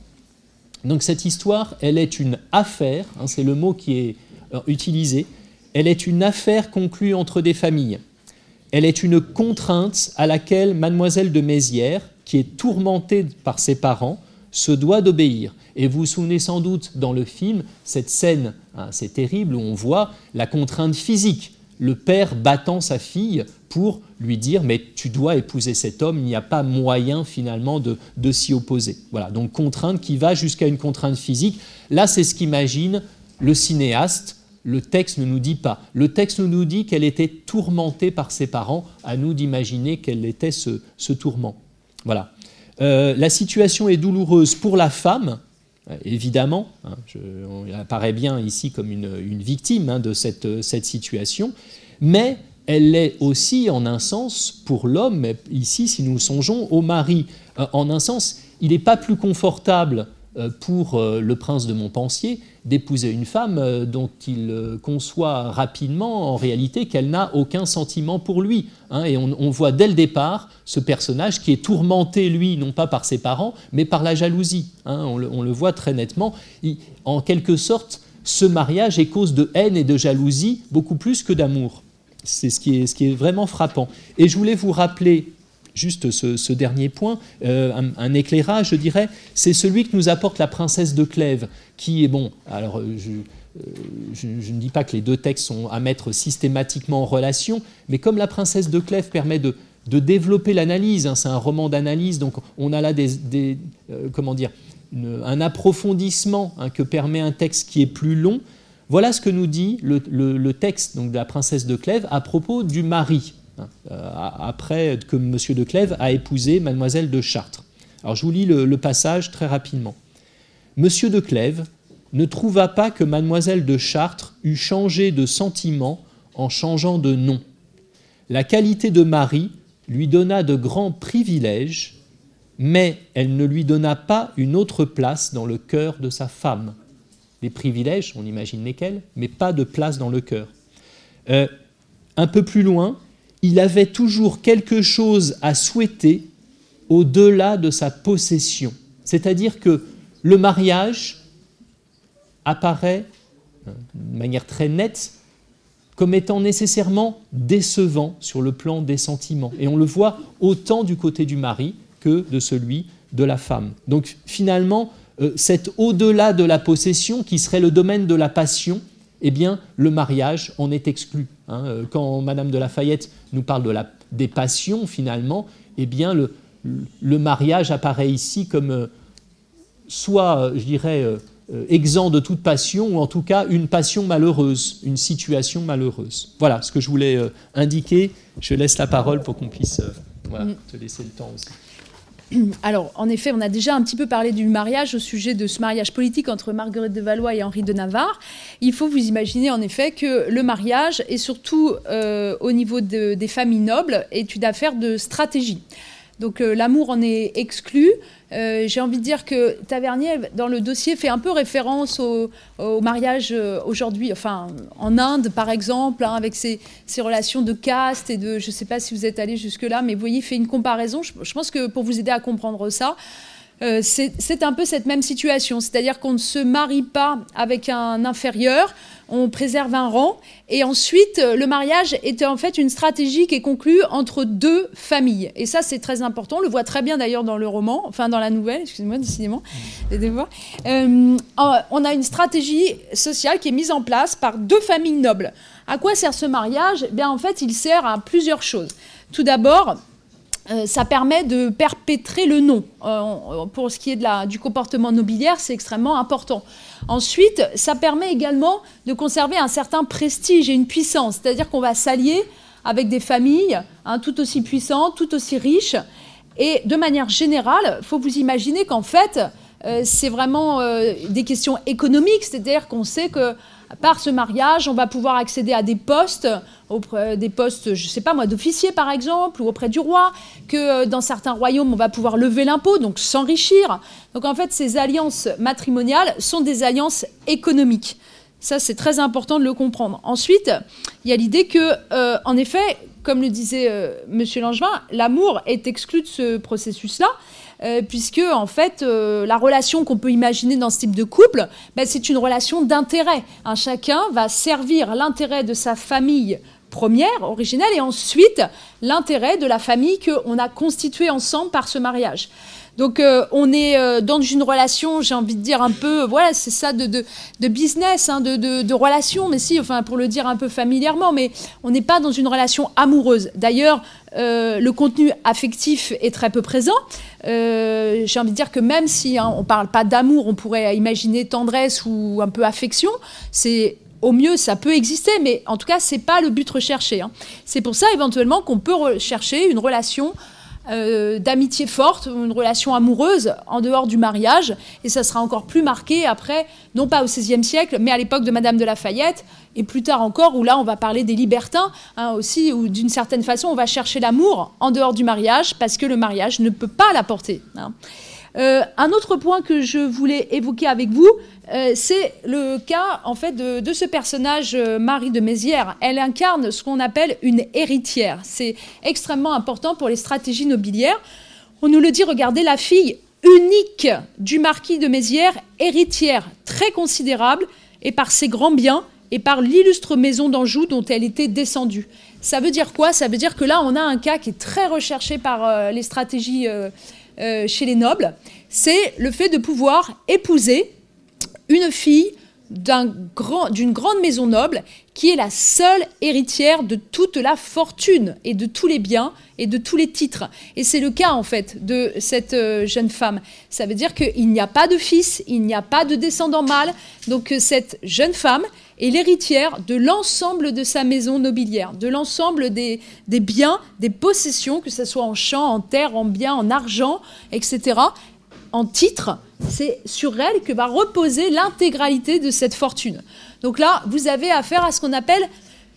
Donc cette histoire, elle est une affaire, hein, c'est le mot qui est euh, utilisé, elle est une affaire conclue entre des familles. Elle est une contrainte à laquelle mademoiselle de Mézières, qui est tourmenté par ses parents, se doit d'obéir. Et vous vous souvenez sans doute dans le film cette scène hein, terrible où on voit la contrainte physique, le père battant sa fille pour lui dire mais tu dois épouser cet homme, il n'y a pas moyen finalement de, de s'y opposer. Voilà, donc contrainte qui va jusqu'à une contrainte physique. Là, c'est ce qu'imagine le cinéaste. Le texte ne nous dit pas. Le texte nous dit qu'elle était tourmentée par ses parents. À nous d'imaginer quel était ce, ce tourment. Voilà. Euh, la situation est douloureuse pour la femme, évidemment. Hein, elle apparaît bien ici comme une, victime hein, de cette, cette, situation, mais elle l'est aussi en un sens pour l'homme. Ici, si nous songeons au mari, euh, en un sens, il n'est pas plus confortable euh, pour le prince de Montpensier d'épouser une femme euh, dont il euh, conçoit rapidement en réalité qu'elle n'a aucun sentiment pour lui. Hein. et on, voit dès le départ ce personnage qui est tourmenté, lui, non pas par ses parents, mais par la jalousie. Hein. on, le, voit très nettement. en quelque sorte, ce mariage est cause de haine et de jalousie beaucoup plus que d'amour. C'est ce qui est vraiment frappant. Et je voulais vous rappeler juste ce, dernier point, euh, un, éclairage, je dirais, c'est celui que nous apporte la princesse de Clèves, qui est bon. Alors, euh, euh, je, ne dis pas que les deux textes sont à mettre systématiquement en relation, mais comme la princesse de Clèves permet de, développer l'analyse, hein, c'est un roman d'analyse, donc on a là des, comment dire, un approfondissement hein, que permet un texte qui est plus long. Voilà ce que nous dit le, texte donc, de la princesse de Clèves à propos du mari. Hein, euh, après que M. de Clèves a épousé Mademoiselle de Chartres. Alors je vous lis le, passage très rapidement. Monsieur de Clèves ne trouva pas que Mademoiselle de Chartres eût changé de sentiment en changeant de nom. La qualité de mari lui donna de grands privilèges, mais elle ne lui donna pas une autre place dans le cœur de sa femme. Des privilèges, on imagine lesquels, mais pas de place dans le cœur. Euh, un peu plus loin, il avait toujours quelque chose à souhaiter au-delà de sa possession. C'est-à-dire que le mariage apparaît euh, de manière très nette comme étant nécessairement décevant sur le plan des sentiments. Et on le voit autant du côté du mari que de celui de la femme. Donc finalement, euh, cet au-delà de la possession qui serait le domaine de la passion, eh bien, le mariage en est exclu. Hein. Euh, quand Madame de Lafayette nous parle de la, des passions, finalement, eh bien, le, le mariage apparaît ici comme euh, soit, je dirais, exempt de toute passion, ou en tout cas une passion malheureuse, une situation malheureuse. Voilà ce que je voulais indiquer. Je laisse la parole pour qu'on puisse mm. te laisser le temps aussi. Alors, en effet, on a déjà un petit peu parlé du mariage au sujet de ce mariage politique entre Marguerite de Valois et Henri de Navarre. Il faut vous imaginer en effet que le mariage, et surtout euh, au niveau des familles nobles, est une affaire de stratégie. Donc euh, l'amour en est exclu. Euh, j'ai envie de dire que Tavernier, dans le dossier, fait un peu référence au, mariage euh, aujourd'hui, enfin en Inde par exemple, hein, avec ses, relations de caste et de, je ne sais pas si vous êtes allé jusque-là, mais vous voyez, il fait une comparaison. je, pense que pour vous aider à comprendre ça, c'est un peu cette même situation, c'est-à-dire qu'on ne se marie pas avec un inférieur, on préserve un rang, et ensuite le mariage est en fait une stratégie qui est conclue entre deux familles. Et ça, c'est très important. On le voit très bien d'ailleurs dans le roman, enfin dans la nouvelle, excusez-moi, décidément, euh, on a une stratégie sociale qui est mise en place par deux familles nobles. À quoi sert ce mariage? Eh Bien, en fait, il sert à plusieurs choses. Tout d'abord, euh, ça permet de perpétrer le nom. Euh, pour ce qui est de la, du comportement nobiliaire, c'est extrêmement important. Ensuite, ça permet également de conserver un certain prestige et une puissance, c'est-à-dire qu'on va s'allier avec des familles hein, tout aussi puissantes, tout aussi riches. Et de manière générale, il faut vous imaginer qu'en fait, euh, c'est vraiment des questions économiques, c'est-à-dire qu'on sait que par ce mariage, on va pouvoir accéder à des postes, auprès des postes, je ne sais pas moi, d'officier par exemple, ou auprès du roi, que euh, dans certains royaumes, on va pouvoir lever l'impôt, donc s'enrichir. Donc en fait, ces alliances matrimoniales sont des alliances économiques. Ça, c'est très important de le comprendre. Ensuite, il y a l'idée que, euh, en effet, comme le disait euh, M. Langevin, l'amour est exclu de ce processus-là. Euh, puisque en fait euh, la relation qu'on peut imaginer dans ce type de couple, ben, c'est une relation d'intérêt. Un chacun va servir l'intérêt de sa famille première, originelle, et ensuite l'intérêt de la famille qu'on a constituée ensemble par ce mariage. Donc euh, on est euh, dans une relation, j'ai envie de dire un peu, voilà, c'est ça de, business, hein, de, de, relation, mais si, enfin pour le dire un peu familièrement, mais on n'est pas dans une relation amoureuse. D'ailleurs, euh, le contenu affectif est très peu présent. j'ai envie de dire que même si hein, on ne parle pas d'amour, on pourrait imaginer tendresse ou un peu affection. C'est au mieux, ça peut exister, mais en tout cas, c'est pas le but recherché. Hein. C'est pour ça, éventuellement, qu'on peut rechercher une relation euh, d'amitié forte, une relation amoureuse en dehors du mariage. Et ça sera encore plus marqué après, non pas au XVIe siècle, mais à l'époque de Madame de Lafayette, et plus tard encore, où là on va parler des libertins hein, aussi, où d'une certaine façon on va chercher l'amour en dehors du mariage, parce que le mariage ne peut pas l'apporter. Hein. Euh, un autre point que je voulais évoquer avec vous, euh, c'est le cas en fait de, ce personnage euh, Marie de Mézières. Elle incarne ce qu'on appelle une héritière. C'est extrêmement important pour les stratégies nobiliaires. On nous le dit, regardez la fille unique du marquis de Mézières, héritière très considérable, et par ses grands biens et par l'illustre maison d'Anjou dont elle était descendue. Ça veut dire quoi? Ça veut dire que là, on a un cas qui est très recherché par les stratégies chez les nobles. C'est le fait de pouvoir épouser une fille d'une grand, grande maison noble qui est la seule héritière de toute la fortune et de tous les biens et de tous les titres. Et c'est le cas en fait de cette euh, jeune femme. Ça veut dire qu'il n'y a pas de fils, il n'y a pas de descendant mâle. Donc euh, cette jeune femme est l'héritière de l'ensemble de sa maison nobiliaire, de l'ensemble des, biens, des possessions, que ce soit en champs, en terre, en biens, en argent, etc en titre, c'est sur elle que va reposer l'intégralité de cette fortune. Donc là, vous avez affaire à ce qu'on appelle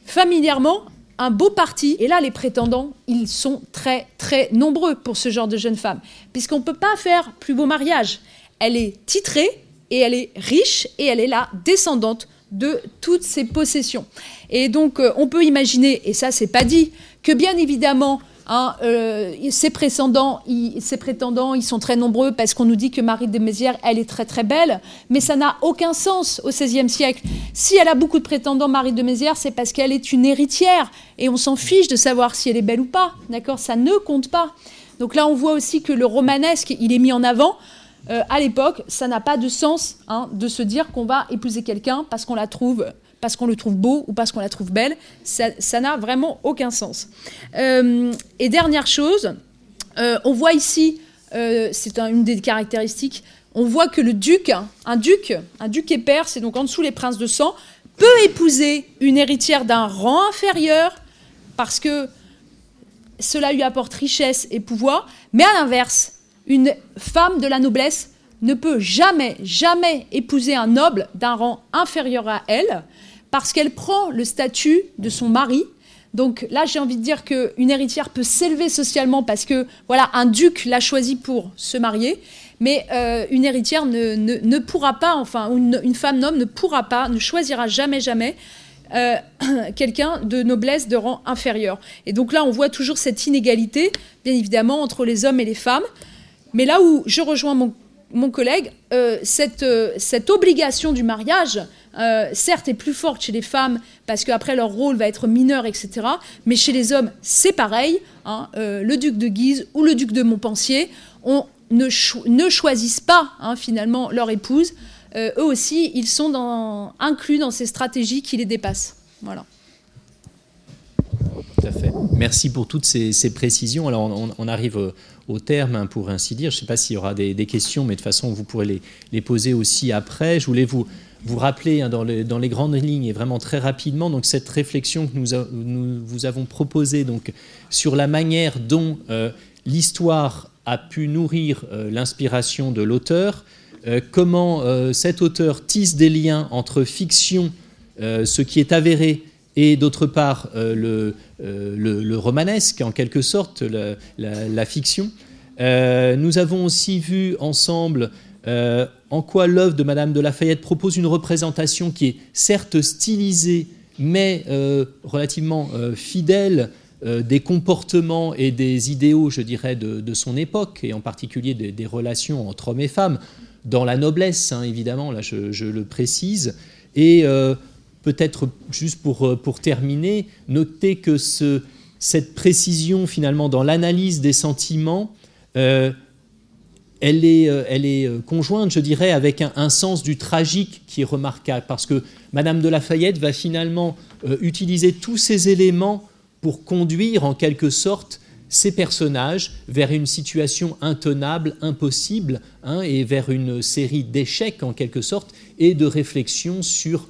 familièrement un beau parti. Et là, les prétendants, ils sont très, très nombreux pour ce genre de jeune femme, puisqu'on ne peut pas faire plus beau mariage. Elle est titrée et elle est riche et elle est la descendante de toutes ses possessions. Et donc, euh, on peut imaginer, et ça, c'est pas dit, que bien évidemment, Hein, euh, ses, prétendants, ils, prétendants, ils sont très nombreux parce qu'on nous dit que Marie de Mézières, elle est très très belle, mais ça n'a aucun sens au XVIe siècle. Si elle a beaucoup de prétendants, Marie de Mézières, c'est parce qu'elle est une héritière et on s'en fiche de savoir si elle est belle ou pas, d'accord? Ça ne compte pas. Donc là, on voit aussi que le romanesque, il est mis en avant. Euh, à l'époque, ça n'a pas de sens hein, de se dire qu'on va épouser quelqu'un parce qu'on la trouve parce qu'on le trouve beau ou parce qu'on la trouve belle. Ça n'a vraiment aucun sens. Euh, et dernière chose, euh, on voit ici, c'est une des caractéristiques, on voit que le duc, un duc, un duc et père, c'est donc en dessous les princes de sang, peut épouser une héritière d'un rang inférieur parce que cela lui apporte richesse et pouvoir, mais à l'inverse, une femme de la noblesse ne peut jamais, jamais épouser un noble d'un rang inférieur à elle, parce qu'elle prend le statut de son mari. Donc là, j'ai envie de dire qu'une héritière peut s'élever socialement parce que voilà, un duc l'a choisi pour se marier, mais euh, une héritière ne, pourra pas, enfin, une, femme noble ne pourra pas, ne choisira jamais, jamais euh, quelqu'un de noblesse de rang inférieur. Et donc là, on voit toujours cette inégalité, bien évidemment, entre les hommes et les femmes. Mais là où je rejoins mon, collègue, euh, cette, cette obligation du mariage, euh, certes, est plus forte chez les femmes parce qu'après leur rôle va être mineur, etc. Mais chez les hommes, c'est pareil. Hein. Euh, le duc de Guise ou le duc de Montpensier on ne, ne choisissent pas hein, finalement leur épouse. Euh, eux aussi, ils sont inclus dans ces stratégies qui les dépassent. Voilà. Tout à fait. Merci pour toutes ces, précisions. Alors, on, arrive au, terme, hein, pour ainsi dire. Je ne sais pas s'il y aura des, questions, mais de toute façon, vous pourrez les, poser aussi après. Je voulais vous, vous rappelez hein, dans, les, grandes lignes et vraiment très rapidement donc cette réflexion que nous, vous avons proposée donc sur la manière dont euh, l'histoire a pu nourrir euh, l'inspiration de l'auteur, euh, comment cet auteur tisse des liens entre fiction, ce qui est avéré, et d'autre part le, romanesque en quelque sorte, la fiction. nous avons aussi vu ensemble euh, en quoi l'œuvre de Madame de Lafayette propose une représentation qui est certes stylisée, mais euh, relativement euh, fidèle des comportements et des idéaux, je dirais, de, son époque, et en particulier des, relations entre hommes et femmes, dans la noblesse, hein, évidemment, là je, le précise. Et peut-être juste pour, pour terminer, noter que ce, cette précision finalement dans l'analyse des sentiments elle est, euh, elle est, euh, conjointe, je dirais, avec un, sens du tragique qui est remarquable, parce que Madame de Lafayette va finalement euh, utiliser tous ces éléments pour conduire en quelque sorte ces personnages vers une situation intenable, impossible, hein, et vers une série d'échecs en quelque sorte, et de réflexion sur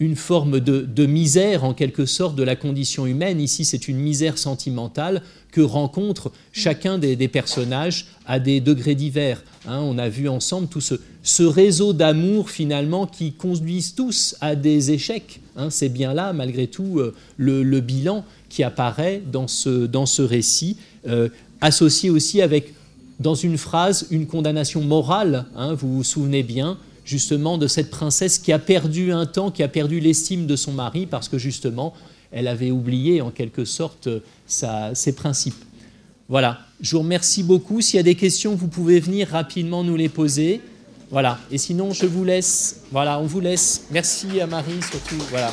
une forme de, misère en quelque sorte de la condition humaine. Ici, c'est une misère sentimentale que rencontre chacun des, personnages à des degrés divers. Hein. on a vu ensemble tout ce, réseau d'amour finalement qui conduisent tous à des échecs. Hein. c'est bien là, malgré tout, euh, le, bilan qui apparaît dans ce, dans ce récit, euh, associé aussi avec, dans une phrase, une condamnation morale. Hein. vous vous souvenez bien, justement de cette princesse qui a perdu un temps, qui a perdu l'estime de son mari parce que justement elle avait oublié en quelque sorte ses principes. Voilà, je vous remercie beaucoup. S'il y a des questions, vous pouvez venir rapidement nous les poser. Voilà, et sinon je vous laisse. Voilà, on vous laisse. Merci à Marie surtout. Voilà.